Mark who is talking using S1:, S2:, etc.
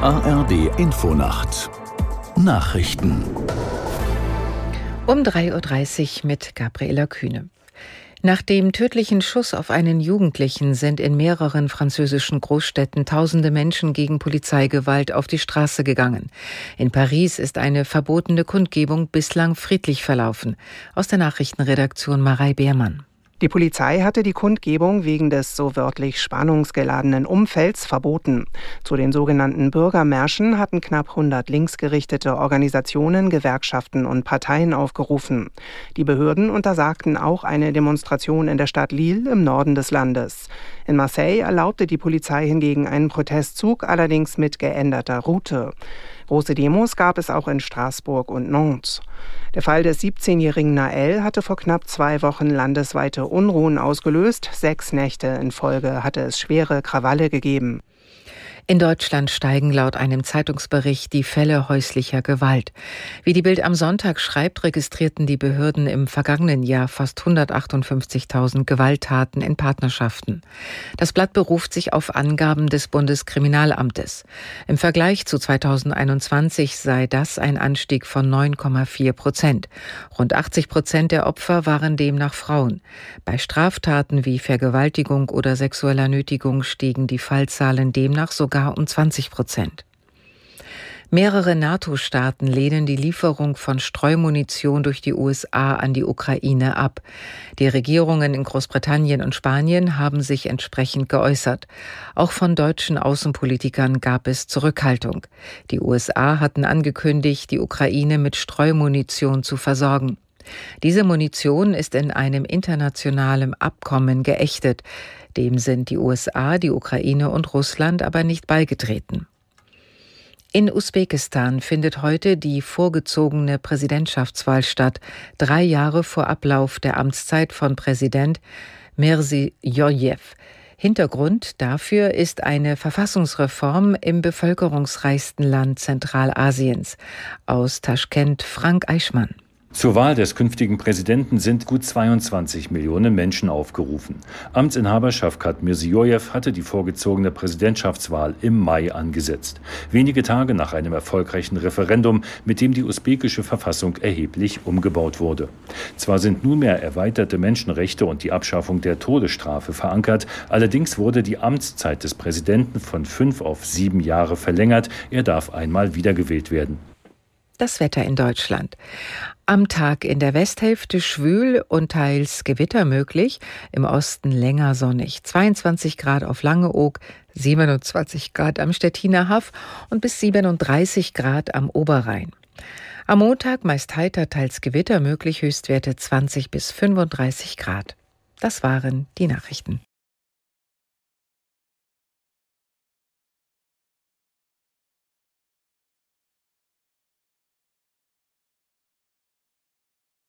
S1: ARD Infonacht Nachrichten
S2: um 3.30 Uhr mit Gabriela Kühne. Nach dem tödlichen Schuss auf einen Jugendlichen sind in mehreren französischen Großstädten tausende Menschen gegen Polizeigewalt auf die Straße gegangen. In Paris ist eine verbotene Kundgebung bislang friedlich verlaufen. Aus der Nachrichtenredaktion Marei Beermann.
S3: Die Polizei hatte die Kundgebung wegen des so wörtlich spannungsgeladenen Umfelds verboten. Zu den sogenannten Bürgermärschen hatten knapp 100 linksgerichtete Organisationen, Gewerkschaften und Parteien aufgerufen. Die Behörden untersagten auch eine Demonstration in der Stadt Lille im Norden des Landes. In Marseille erlaubte die Polizei hingegen einen Protestzug, allerdings mit geänderter Route. Große Demos gab es auch in Straßburg und Nantes. Der Fall des 17-jährigen Nael hatte vor knapp zwei Wochen landesweite Unruhen ausgelöst. Sechs Nächte in Folge hatte es schwere Krawalle gegeben.
S2: In Deutschland steigen laut einem Zeitungsbericht die Fälle häuslicher Gewalt. Wie die Bild am Sonntag schreibt, registrierten die Behörden im vergangenen Jahr fast 158.000 Gewalttaten in Partnerschaften. Das Blatt beruft sich auf Angaben des Bundeskriminalamtes. Im Vergleich zu 2021 sei das ein Anstieg von 9,4 Prozent. Rund 80 Prozent der Opfer waren demnach Frauen. Bei Straftaten wie Vergewaltigung oder sexueller Nötigung stiegen die Fallzahlen demnach sogar sogar um 20 Prozent. Mehrere NATO-Staaten lehnen die Lieferung von Streumunition durch die USA an die Ukraine ab. Die Regierungen in Großbritannien und Spanien haben sich entsprechend geäußert. Auch von deutschen Außenpolitikern gab es Zurückhaltung. Die USA hatten angekündigt, die Ukraine mit Streumunition zu versorgen. Diese Munition ist in einem internationalen Abkommen geächtet. Dem sind die USA, die Ukraine und Russland aber nicht beigetreten. In Usbekistan findet heute die vorgezogene Präsidentschaftswahl statt, drei Jahre vor Ablauf der Amtszeit von Präsident Mirzi Jojew. Hintergrund dafür ist eine Verfassungsreform im bevölkerungsreichsten Land Zentralasiens. Aus Taschkent Frank Eichmann.
S4: Zur Wahl des künftigen Präsidenten sind gut 22 Millionen Menschen aufgerufen. Amtsinhaber Schafkat Mirziyoyev hatte die vorgezogene Präsidentschaftswahl im Mai angesetzt. Wenige Tage nach einem erfolgreichen Referendum, mit dem die usbekische Verfassung erheblich umgebaut wurde. Zwar sind nunmehr erweiterte Menschenrechte und die Abschaffung der Todesstrafe verankert, allerdings wurde die Amtszeit des Präsidenten von fünf auf sieben Jahre verlängert. Er darf einmal wiedergewählt werden.
S2: Das Wetter in Deutschland. Am Tag in der Westhälfte schwül und teils Gewitter möglich, im Osten länger sonnig. 22 Grad auf Langeoog, 27 Grad am Stettiner Haff und bis 37 Grad am Oberrhein. Am Montag meist heiter, teils Gewitter möglich, Höchstwerte 20 bis 35 Grad. Das waren die Nachrichten.